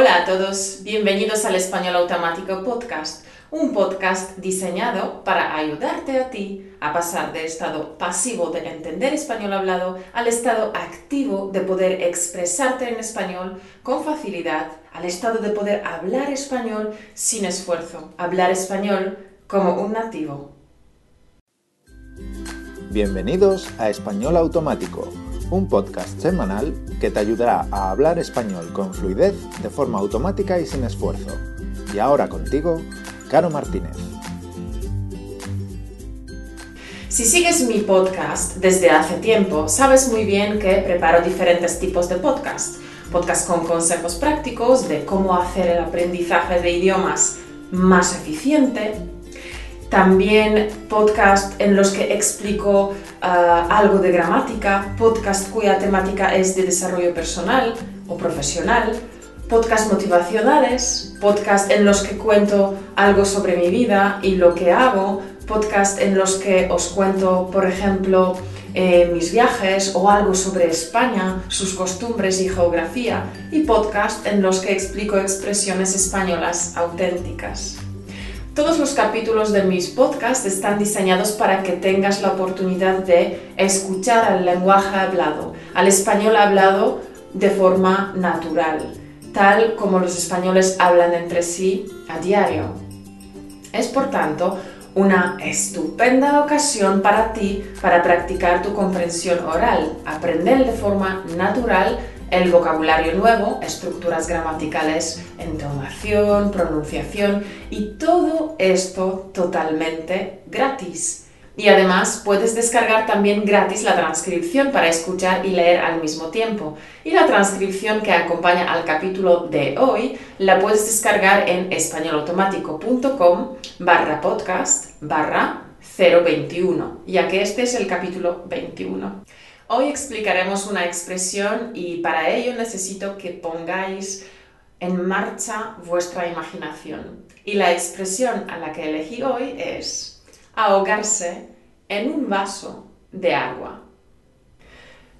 Hola a todos, bienvenidos al Español Automático Podcast, un podcast diseñado para ayudarte a ti a pasar del estado pasivo de entender español hablado al estado activo de poder expresarte en español con facilidad, al estado de poder hablar español sin esfuerzo, hablar español como un nativo. Bienvenidos a Español Automático un podcast semanal que te ayudará a hablar español con fluidez de forma automática y sin esfuerzo. Y ahora contigo, Caro Martínez. Si sigues mi podcast desde hace tiempo, sabes muy bien que preparo diferentes tipos de podcast. Podcast con consejos prácticos de cómo hacer el aprendizaje de idiomas más eficiente, también podcast en los que explico ah, algo de gramática, podcast cuya temática es de desarrollo personal o profesional, podcast motivacionales, podcast en los que cuento algo sobre mi vida y lo que hago, podcast en los que os cuento, por ejemplo, eh, mis viajes o algo sobre España, sus costumbres y geografía, y podcast en los que explico expresiones españolas auténticas. Todos los capítulos de mis podcasts están diseñados para que tengas la oportunidad de escuchar al lenguaje hablado, al español hablado de forma natural, tal como los españoles hablan entre sí a diario. Es por tanto una estupenda ocasión para ti para practicar tu comprensión oral, aprender de forma natural el vocabulario nuevo, estructuras gramaticales, entonación, pronunciación y todo esto totalmente gratis. Y además puedes descargar también gratis la transcripción para escuchar y leer al mismo tiempo. Y la transcripción que acompaña al capítulo de hoy la puedes descargar en españolautomático.com barra podcast barra 021, ya que este es el capítulo 21. Hoy explicaremos una expresión y para ello necesito que pongáis en marcha vuestra imaginación. Y la expresión a la que elegí hoy es ahogarse en un vaso de agua.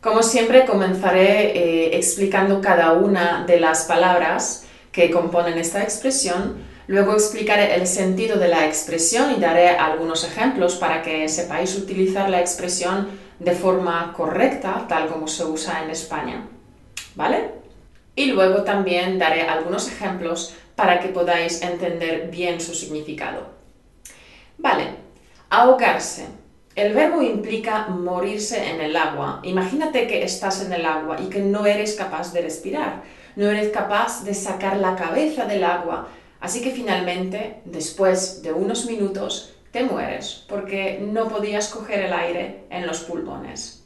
Como siempre comenzaré eh, explicando cada una de las palabras que componen esta expresión, luego explicaré el sentido de la expresión y daré algunos ejemplos para que sepáis utilizar la expresión de forma correcta, tal como se usa en España. ¿Vale? Y luego también daré algunos ejemplos para que podáis entender bien su significado. Vale, ahogarse. El verbo implica morirse en el agua. Imagínate que estás en el agua y que no eres capaz de respirar, no eres capaz de sacar la cabeza del agua. Así que finalmente, después de unos minutos, te mueres porque no podías coger el aire en los pulmones.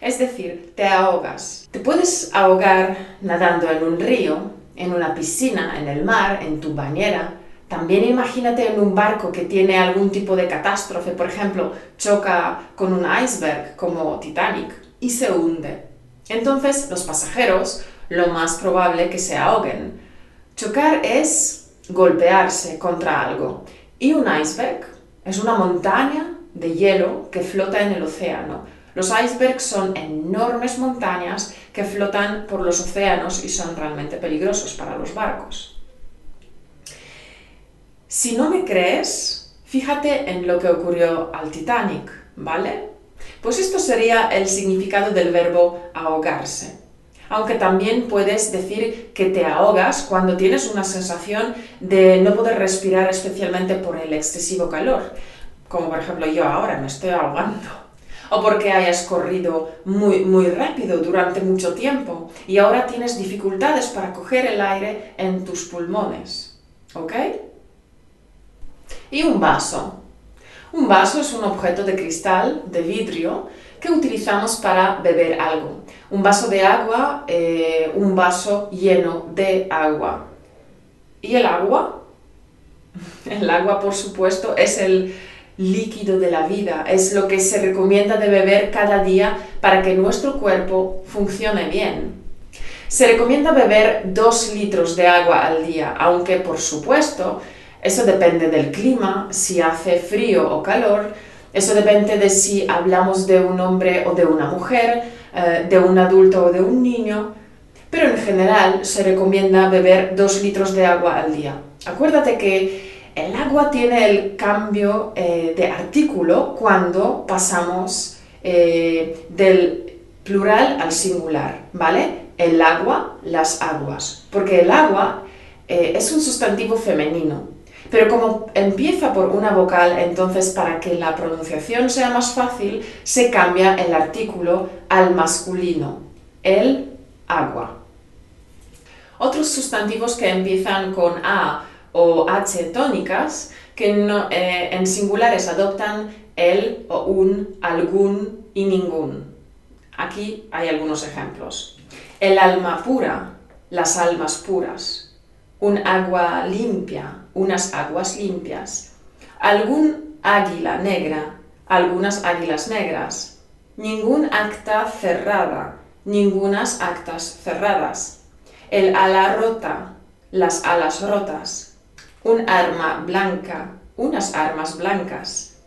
Es decir, te ahogas. Te puedes ahogar nadando en un río, en una piscina, en el mar, en tu bañera. También imagínate en un barco que tiene algún tipo de catástrofe, por ejemplo, choca con un iceberg como Titanic y se hunde. Entonces los pasajeros lo más probable que se ahoguen. Chocar es golpearse contra algo y un iceberg es una montaña de hielo que flota en el océano. Los icebergs son enormes montañas que flotan por los océanos y son realmente peligrosos para los barcos. Si no me crees, fíjate en lo que ocurrió al Titanic, ¿vale? Pues esto sería el significado del verbo ahogarse. Aunque también puedes decir que te ahogas cuando tienes una sensación de no poder respirar especialmente por el excesivo calor, como por ejemplo yo ahora me estoy ahogando, o porque hayas corrido muy, muy rápido durante mucho tiempo y ahora tienes dificultades para coger el aire en tus pulmones. ¿Ok? Y un vaso. Un vaso es un objeto de cristal, de vidrio, que utilizamos para beber algo. Un vaso de agua, eh, un vaso lleno de agua. ¿Y el agua? El agua, por supuesto, es el líquido de la vida, es lo que se recomienda de beber cada día para que nuestro cuerpo funcione bien. Se recomienda beber 2 litros de agua al día, aunque por supuesto eso depende del clima, si hace frío o calor, eso depende de si hablamos de un hombre o de una mujer, eh, de un adulto o de un niño. pero en general se recomienda beber 2 litros de agua al día. Acuérdate que el agua tiene el cambio eh, de artículo cuando pasamos eh, del plural al singular, ¿vale? El agua, las aguas, porque el agua es un sustantivo femenino, pero como empieza por una vocal, entonces para que la pronunciación sea más fácil, se cambia el artículo al masculino, el agua. Otros sustantivos que empiezan con A o H tónicas, que eh, en singulares adoptan el o un, algún y ningún. Aquí hay algunos ejemplos. El alma pura, las almas puras. Un agua limpia, unas aguas limpias. Algún águila negra, algunas águilas negras. Ningún acta cerrada, ningunas actas cerradas. El ala rota, las alas rotas. Un arma blanca, unas armas blancas.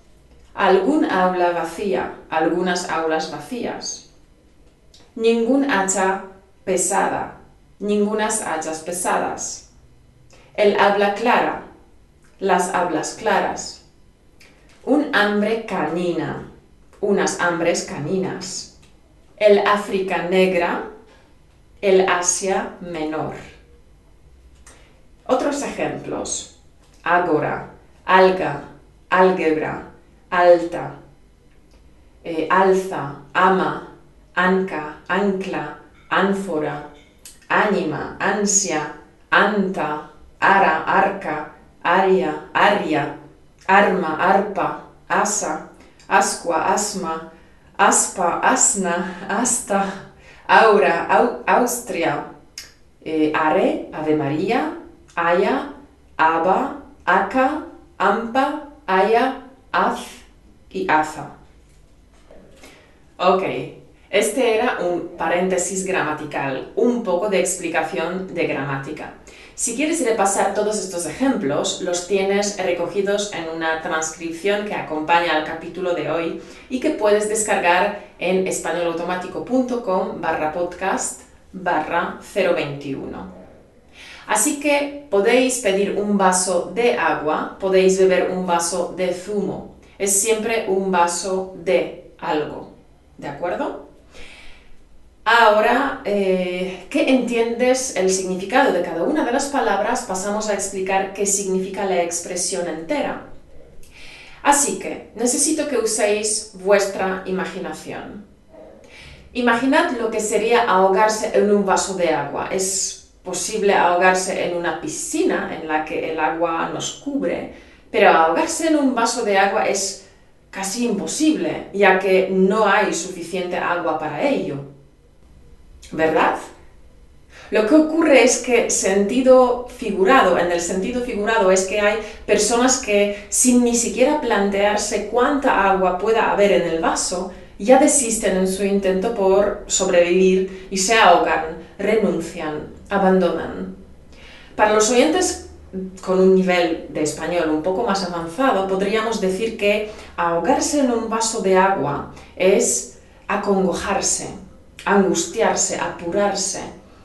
Algún aula vacía, algunas aulas vacías. Ningún hacha pesada, ningunas hachas pesadas. El habla clara, las hablas claras. Un hambre canina, unas hambres caninas el África negra, el Asia menor. Otros ejemplos. Ágora, alga, álgebra, alta, eh, alza, ama, anca, ancla, ánfora, ánima, ansia, anta, ara, arca, aria, aria, arma, arpa, asa, asqua, asma, aspa, asna, asta, aura, Austria, eh, are, Ave María, aya, aba, aca, ampa, aya, az y aza. Ok, este era un paréntesis gramatical, un poco de explicación de gramática. Si quieres repasar todos estos ejemplos, los tienes recogidos en una transcripción que acompaña al capítulo de hoy y que puedes descargar en españolautomático.com barra podcast barra 021. Así que podéis pedir un vaso de agua, podéis beber un vaso de zumo. Es siempre un vaso de algo. ¿De acuerdo? Ahora eh, ¿qué entiendes el significado de cada una de las palabras, pasamos a explicar qué significa la expresión entera. Así que necesito que uséis vuestra imaginación. Imaginad lo que sería ahogarse en un vaso de agua. Es posible ahogarse en una piscina en la que el agua nos cubre, pero ahogarse en un vaso de agua es casi imposible, ya que no hay suficiente agua para ello. ¿Verdad? Lo que ocurre es que sentido figurado, en el sentido figurado es que hay personas que sin ni siquiera plantearse cuánta agua pueda haber en el vaso, ya desisten en su intento por sobrevivir y se ahogan, renuncian, abandonan. Para los oyentes con un nivel de español un poco más avanzado, podríamos decir que ahogarse en un vaso de agua es acongojarse, angustiarse, apurarse,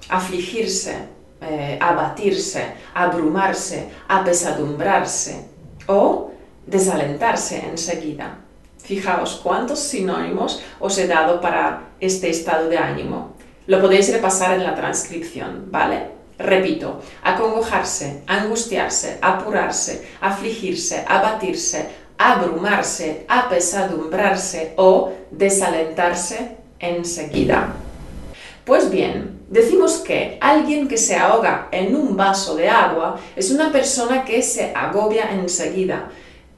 afligirse, eh, abatirse, abrumarse, apesadumbrarse o desalentarse enseguida. Fijaos cuántos sinónimos os he dado para este estado de ánimo. Lo podéis repasar en la transcripción, ¿vale? Repito, acongojarse, angustiarse, apurarse, afligirse, abatirse, abrumarse, apesadumbrarse o desalentarse enseguida. Pues bien, decimos que alguien que se ahoga en un vaso de agua es una persona que se agobia enseguida,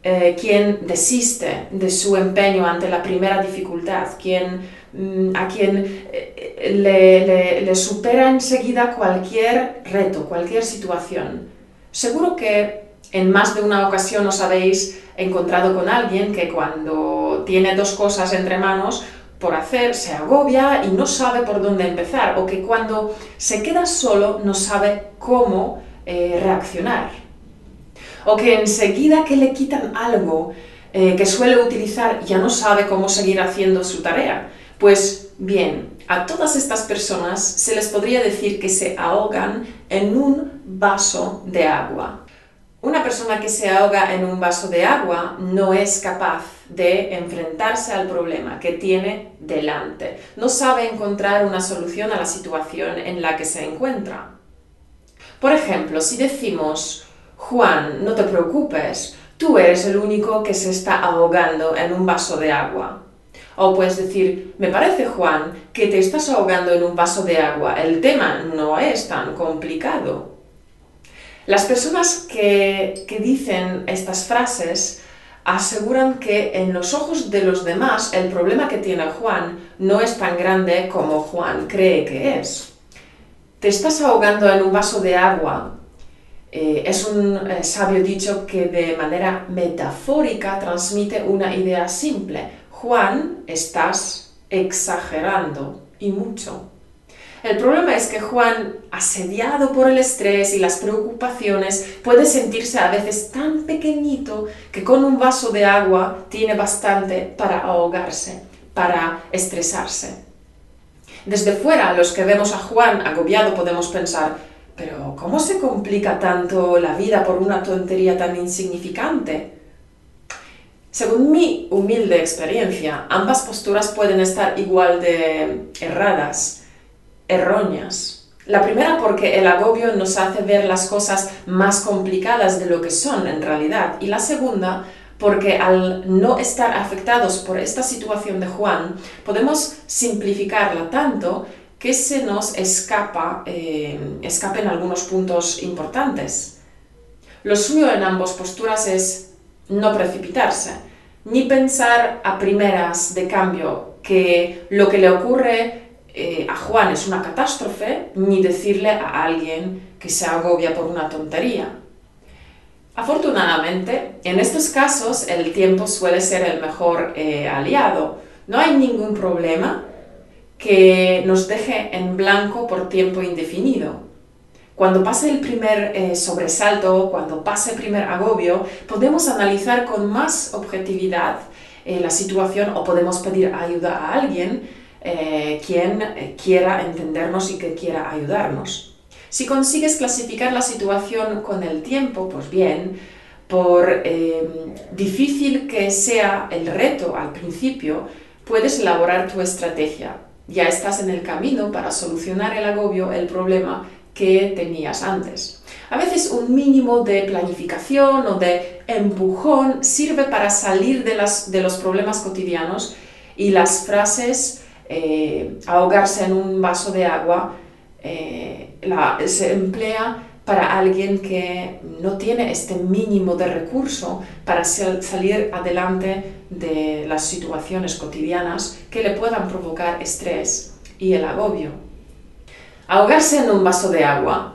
eh, quien desiste de su empeño ante la primera dificultad, quien, mm, a quien eh, le, le supera enseguida cualquier reto, cualquier situación. Seguro que en más de una ocasión os habéis encontrado con alguien que cuando tiene dos cosas entre manos, por hacer, se agobia y no sabe por dónde empezar, o que cuando se queda solo no sabe cómo eh, reaccionar, o que enseguida que le quitan algo eh, que suele utilizar ya no sabe cómo seguir haciendo su tarea. Pues bien, A todas estas personas se les podría decir que se ahogan en un vaso de agua. Una persona que se ahoga en un vaso de agua no es capaz de enfrentarse al problema que tiene delante. No sabe encontrar una solución a la situación en la que se encuentra. Por ejemplo, si decimos, Juan, no te preocupes, tú eres el único que se está ahogando en un vaso de agua. O puedes decir, me parece, Juan, que te estás ahogando en un vaso de agua. El tema no es tan complicado. Las personas que, dicen estas frases aseguran que en los ojos de los demás el problema que tiene Juan no es tan grande como Juan cree que es. Te estás ahogando en un vaso de agua. Eh, es un eh, sabio dicho que de manera metafórica transmite una idea simple. Juan, estás exagerando y mucho. El problema es que Juan, asediado por el estrés y las preocupaciones, puede sentirse a veces tan pequeñito que con un vaso de agua tiene bastante para ahogarse, para estresarse. Desde fuera, los que vemos a Juan agobiado podemos pensar, pero ¿cómo se complica tanto la vida por una tontería tan insignificante? Según mi humilde experiencia, ambas posturas pueden estar igual de erradas erróneas. La primera porque el agobio nos hace ver las cosas más complicadas de lo que son en realidad. Y la segunda porque al no estar afectados por esta situación de Juan, podemos simplificarla tanto que se nos escapa, eh, escapen algunos puntos importantes. Lo suyo en ambas posturas es no precipitarse, ni pensar a primeras de cambio que lo que le ocurre eh, a Juan es una catástrofe, ni decirle a alguien que se agobia por una tontería. Afortunadamente, en estos casos el tiempo suele ser el mejor eh, aliado. No hay ningún problema que nos deje en blanco por tiempo indefinido. Cuando pase el primer eh, sobresalto, cuando pase el primer agobio, podemos analizar con más objetividad la situación o podemos pedir ayuda a alguien eh, quien eh, quiera entendernos y que quiera ayudarnos. Si consigues clasificar la situación con el tiempo, pues bien, por eh, difícil que sea el reto al principio, puedes elaborar tu estrategia. Ya estás en el camino para solucionar el agobio, el problema que tenías antes. A veces un mínimo de planificación o de empujón sirve para salir de, las, de los problemas cotidianos y las frases eh, ahogarse en un vaso de agua eh, se emplea para alguien que no tiene este mínimo de recurso para salir adelante de las situaciones cotidianas que le puedan provocar estrés y el agobio. Ahogarse en un vaso de agua,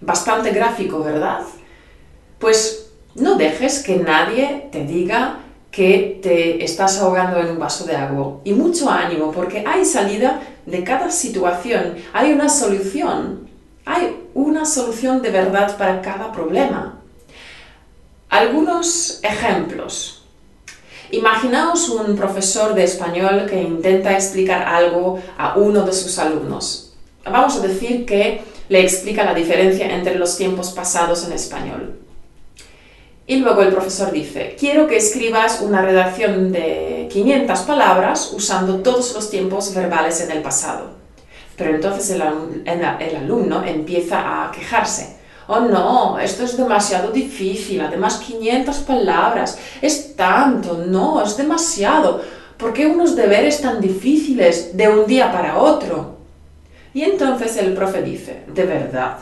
bastante gráfico, ¿verdad? Pues no dejes que nadie te diga que te estás ahogando en un vaso de agua. Y mucho ánimo, porque hay salida de cada situación, hay una solución, hay una solución de verdad para cada problema. Algunos ejemplos. Imaginaos un profesor de español que intenta explicar algo a uno de sus alumnos. Vamos a decir que le explica la diferencia entre los tiempos pasados en español. Y luego el profesor dice, quiero que escribas una redacción de 500 palabras usando todos los tiempos verbales en el pasado. Pero entonces el, alumno empieza a quejarse. Oh no, esto es demasiado difícil, además 500 palabras, es tanto, no, es demasiado. ¿Por qué unos deberes tan difíciles de un día para otro? Y entonces el profe dice, de verdad,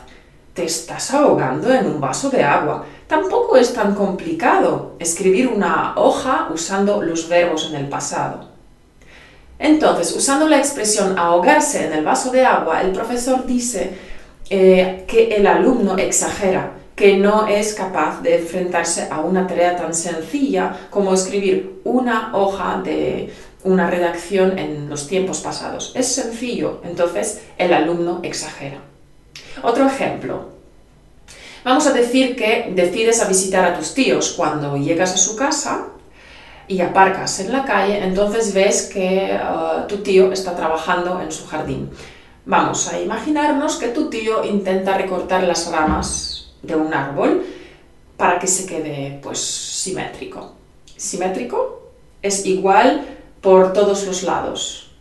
te estás ahogando en un vaso de agua. Tampoco es tan complicado escribir una hoja usando los verbos en el pasado. Entonces, usando la expresión ahogarse en el vaso de agua, el profesor dice eh, que el alumno exagera, que no es capaz de enfrentarse a una tarea tan sencilla como escribir una hoja de una redacción en los tiempos pasados. Es sencillo, entonces el alumno exagera. Otro ejemplo. Vamos a decir que decides a visitar a tus tíos. Cuando llegas a su casa, y aparcas en la calle, entonces ves que uh, tu tío está trabajando en su jardín. Vamos a imaginarnos que tu tío intenta recortar las ramas de un árbol para que se quede pues simétrico. Simétrico es igual por todos los lados,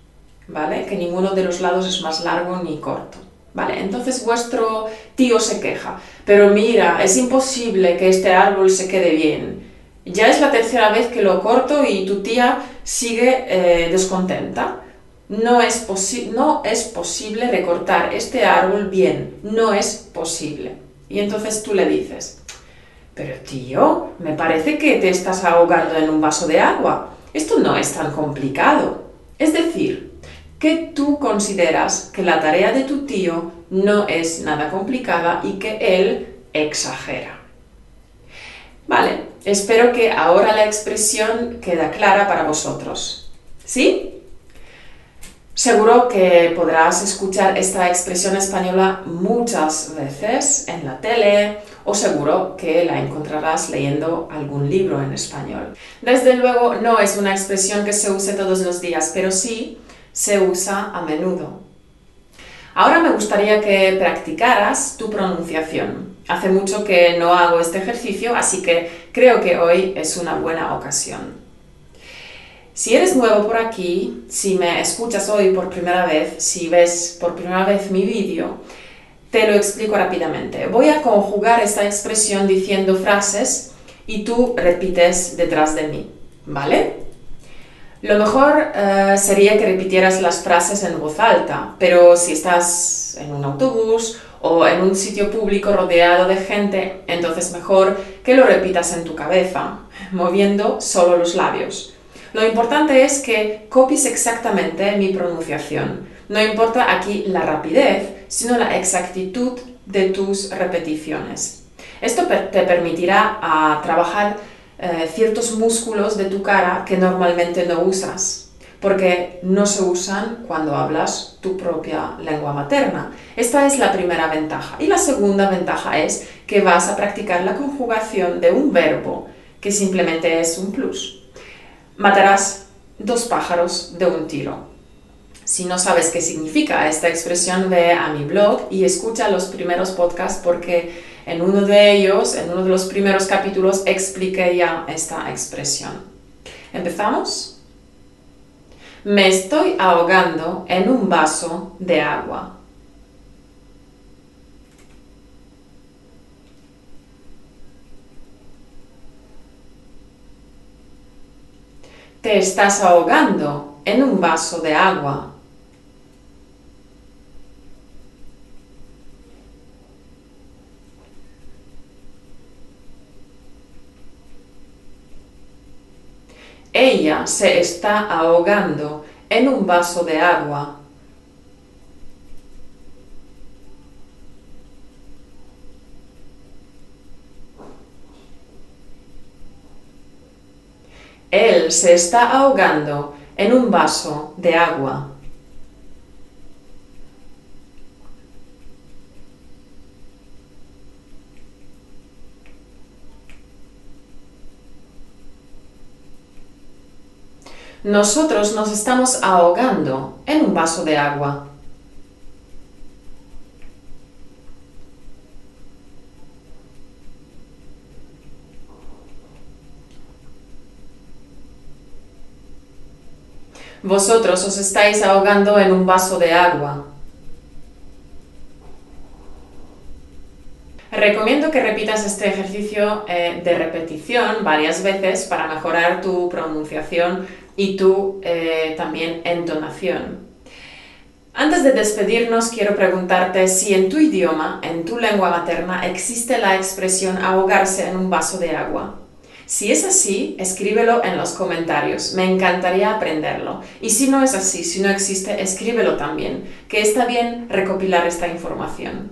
¿vale? Que ninguno de los lados es más largo ni corto. ¿Vale? Entonces vuestro tío se queja, pero mira, es imposible que este árbol se quede bien. Ya es la tercera vez que lo corto y tu tía sigue eh, descontenta. No es, no es posible recortar este árbol bien, no es posible. Y entonces tú le dices, pero tío, me parece que te estás ahogando en un vaso de agua. Esto no es tan complicado. Es decir, que tú consideras que la tarea de tu tío no es nada complicada y que él exagera. Vale, espero que ahora la expresión queda clara para vosotros. ¿Sí? Seguro que podrás escuchar esta expresión española muchas veces en la tele o seguro que la encontrarás leyendo algún libro en español. Desde luego no es una expresión que se use todos los días, pero sí se usa a menudo. Ahora me gustaría que practicaras tu pronunciación. Hace mucho que no hago este ejercicio, así que creo que hoy es una buena ocasión. Si eres nuevo por aquí, si me escuchas hoy por primera vez, si ves por primera vez mi vídeo, te lo explico rápidamente. Voy a conjugar esta expresión diciendo frases y tú repites detrás de mí, ¿vale? Lo mejor eh, sería que repitieras las frases en voz alta, pero si estás en un autobús o en un sitio público rodeado de gente, entonces mejor que lo repitas en tu cabeza, moviendo solo los labios. Lo importante es que copies exactamente mi pronunciación. No importa aquí la rapidez, sino la exactitud de tus repeticiones. Esto te permitirá ah, trabajar eh, ciertos músculos de tu cara que normalmente no usas, porque no se usan cuando hablas tu propia lengua materna. Esta es la primera ventaja. Y la segunda ventaja es que vas a practicar la conjugación de un verbo, que simplemente es un plus matarás dos pájaros de un tiro. Si no sabes qué significa esta expresión, ve a mi blog y escucha los primeros podcasts porque en uno de ellos, en uno de los primeros capítulos, expliqué ya esta expresión. ¿Empezamos? Me estoy ahogando en un vaso de agua. Te estás ahogando en un vaso de agua. Ella se está ahogando en un vaso de agua. Él se está ahogando en un vaso de agua. Nosotros nos estamos ahogando en un vaso de agua. Vosotros os estáis ahogando en un vaso de agua. Recomiendo que repitas este ejercicio eh, de repetición varias veces para mejorar tu pronunciación y tu eh, también entonación. Antes de despedirnos, quiero preguntarte si en tu idioma, en tu lengua materna, existe la expresión ahogarse en un vaso de agua. Si es así, escríbelo en los comentarios, me encantaría aprenderlo. Y si no es así, si no existe, escríbelo también, que está bien recopilar esta información.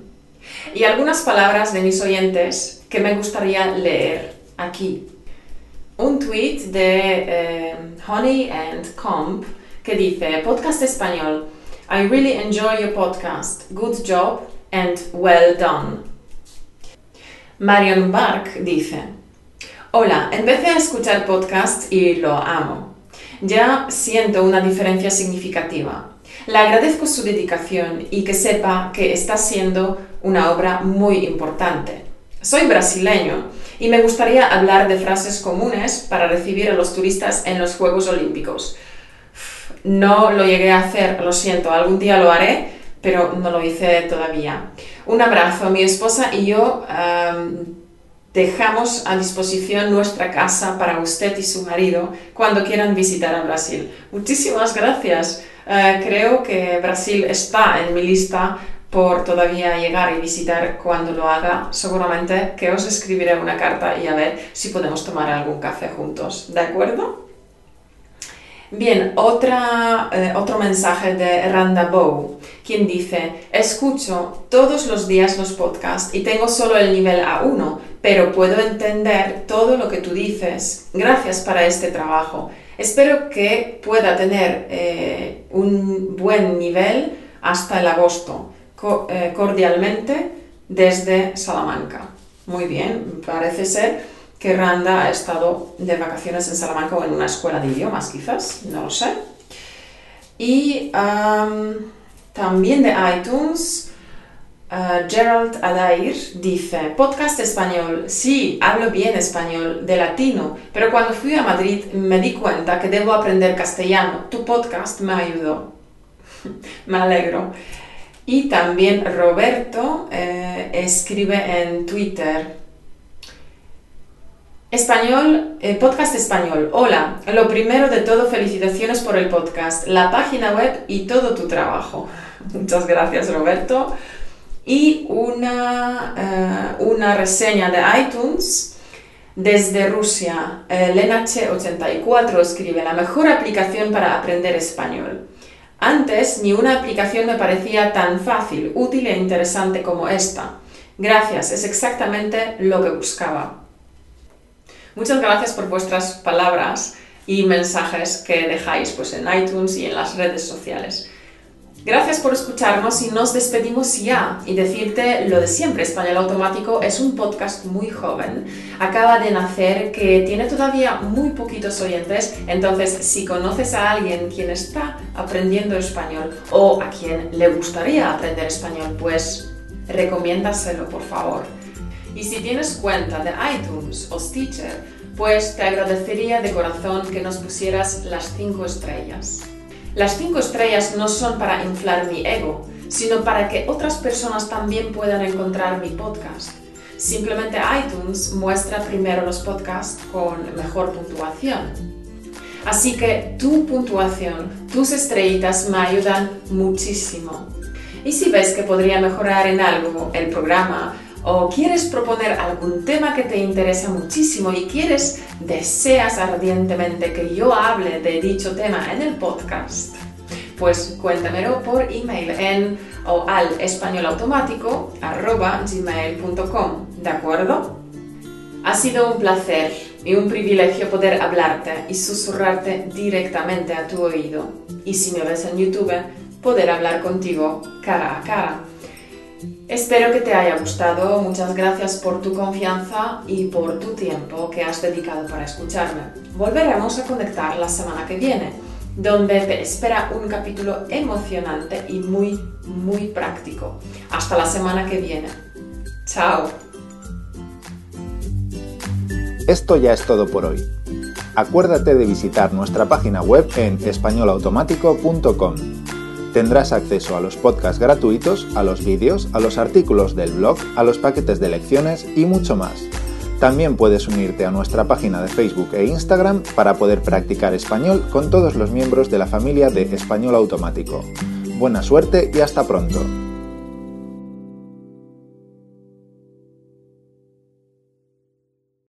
Y algunas palabras de mis oyentes que me gustaría leer aquí. Un tweet de eh, Honey and Comp que dice, podcast español, I really enjoy your podcast, good job and well done. Marion Bark dice, Hola, empecé a escuchar podcasts y lo amo. Ya siento una diferencia significativa. Le agradezco su dedicación y que sepa que está siendo una obra muy importante. Soy brasileño y me gustaría hablar de frases comunes para recibir a los turistas en los Juegos Olímpicos. No lo llegué a hacer, lo siento, algún día lo haré, pero no lo hice todavía. Un abrazo, mi esposa y yo dejamos a disposición nuestra casa para usted y su marido cuando quieran visitar a Brasil. Muchísimas gracias. Eh, creo que Brasil está en mi lista por todavía llegar y visitar cuando lo haga. Seguramente que os escribiré una carta y a ver si podemos tomar algún café juntos. ¿De acuerdo? Bien, otra, eh, otro mensaje de Randa Bow, quien dice, escucho todos los días los podcasts y tengo solo el nivel A1, pero puedo entender todo lo que tú dices. Gracias para este trabajo. Espero que pueda tener eh, un buen nivel hasta el agosto. Eh, cordialmente desde Salamanca. Muy bien, parece ser que Randa ha estado de vacaciones en Salamanca o en una escuela de idiomas, quizás, no lo sé. Y también de iTunes, uh, Gerald Adair dice, podcast español, sí, hablo bien español, de latino, pero cuando fui a Madrid me di cuenta que debo aprender castellano. Tu podcast me ayudó. me alegro. Y también Roberto eh, escribe en Twitter. Español, eh, podcast español. Hola, lo primero de todo, felicitaciones por el podcast, la página web y todo tu trabajo. Muchas gracias, Roberto. Y una, eh, una reseña de iTunes desde Rusia. Lenache84 escribe la mejor aplicación para aprender español. Antes ni una aplicación me parecía tan fácil, útil e interesante como esta. Gracias, es exactamente lo que buscaba. Muchas gracias por vuestras palabras y mensajes que dejáis pues, en iTunes y en las redes sociales. Gracias por escucharnos y nos despedimos ya y decirte lo de siempre. Español Automático es un podcast muy joven. Acaba de nacer, que tiene todavía muy poquitos oyentes. Entonces, si conoces a alguien quien está aprendiendo español o a quien le gustaría aprender español, pues recomiéndaselo, por favor. Y si tienes cuenta de iTunes o Stitcher, pues te agradecería de corazón que nos pusieras las 5 estrellas. Las cinco estrellas no son para inflar mi ego, sino para que otras personas también puedan encontrar mi podcast. Simplemente iTunes muestra primero los podcasts con mejor puntuación. Así que tu puntuación, tus estrellitas me ayudan muchísimo. Y si ves que podría mejorar en algo el programa o quieres proponer algún tema que te interesa muchísimo y quieres, deseas ardientemente que yo hable de dicho tema en el podcast, pues cuéntamelo por email en o al españolautomático.gmail.com, ¿de acuerdo? Ha sido un placer y un privilegio poder hablarte y susurrarte directamente a tu oído. Y si me ves en YouTube, poder hablar contigo cara a cara. Espero que te haya gustado. Muchas gracias por tu confianza y por tu tiempo que has dedicado para escucharme. Volveremos a conectar la semana que viene, donde te espera un capítulo emocionante y muy, muy práctico. Hasta la semana que viene. Chao. Esto ya es todo por hoy. Acuérdate de visitar nuestra página web en españolautomático.com Tendrás acceso a los podcasts gratuitos, a los vídeos, a los artículos del blog, a los paquetes de lecciones y mucho más. También puedes unirte a nuestra página de Facebook e Instagram para poder practicar español con todos los miembros de la familia de Español Automático. Buena suerte y hasta pronto.